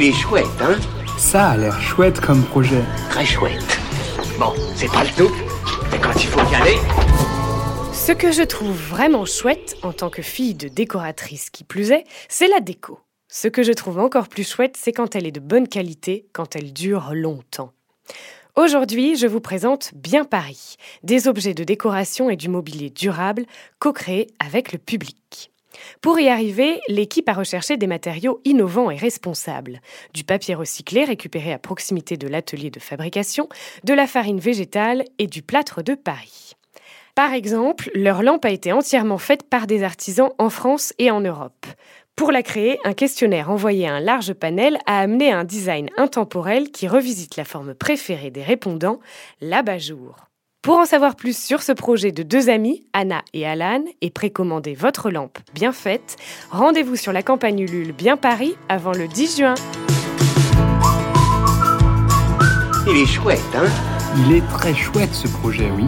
Il est chouette, hein Ça a l'air chouette comme projet. Très chouette. Bon, c'est pas le tout, mais quand il faut y aller... Ce que je trouve vraiment chouette, en tant que fille de décoratrice qui plus est, c'est la déco. Ce que je trouve encore plus chouette, c'est quand elle est de bonne qualité, quand elle dure longtemps. Aujourd'hui, je vous présente Bien Paris, des objets de décoration et du mobilier durable co-créés avec le public. Pour y arriver, l'équipe a recherché des matériaux innovants et responsables. Du papier recyclé récupéré à proximité de l'atelier de fabrication, de la farine végétale et du plâtre de Paris. Par exemple, leur lampe a été entièrement faite par des artisans en France et en Europe. Pour la créer, un questionnaire envoyé à un large panel a amené un design intemporel qui revisite la forme préférée des répondants, l'abat-jour. Pour en savoir plus sur ce projet de deux amis, Anna et Alan, et précommander votre lampe bien faite, rendez-vous sur la campagne Ulule Bien Paris avant le 10 juin. Il est chouette, hein? Il est très chouette ce projet, oui.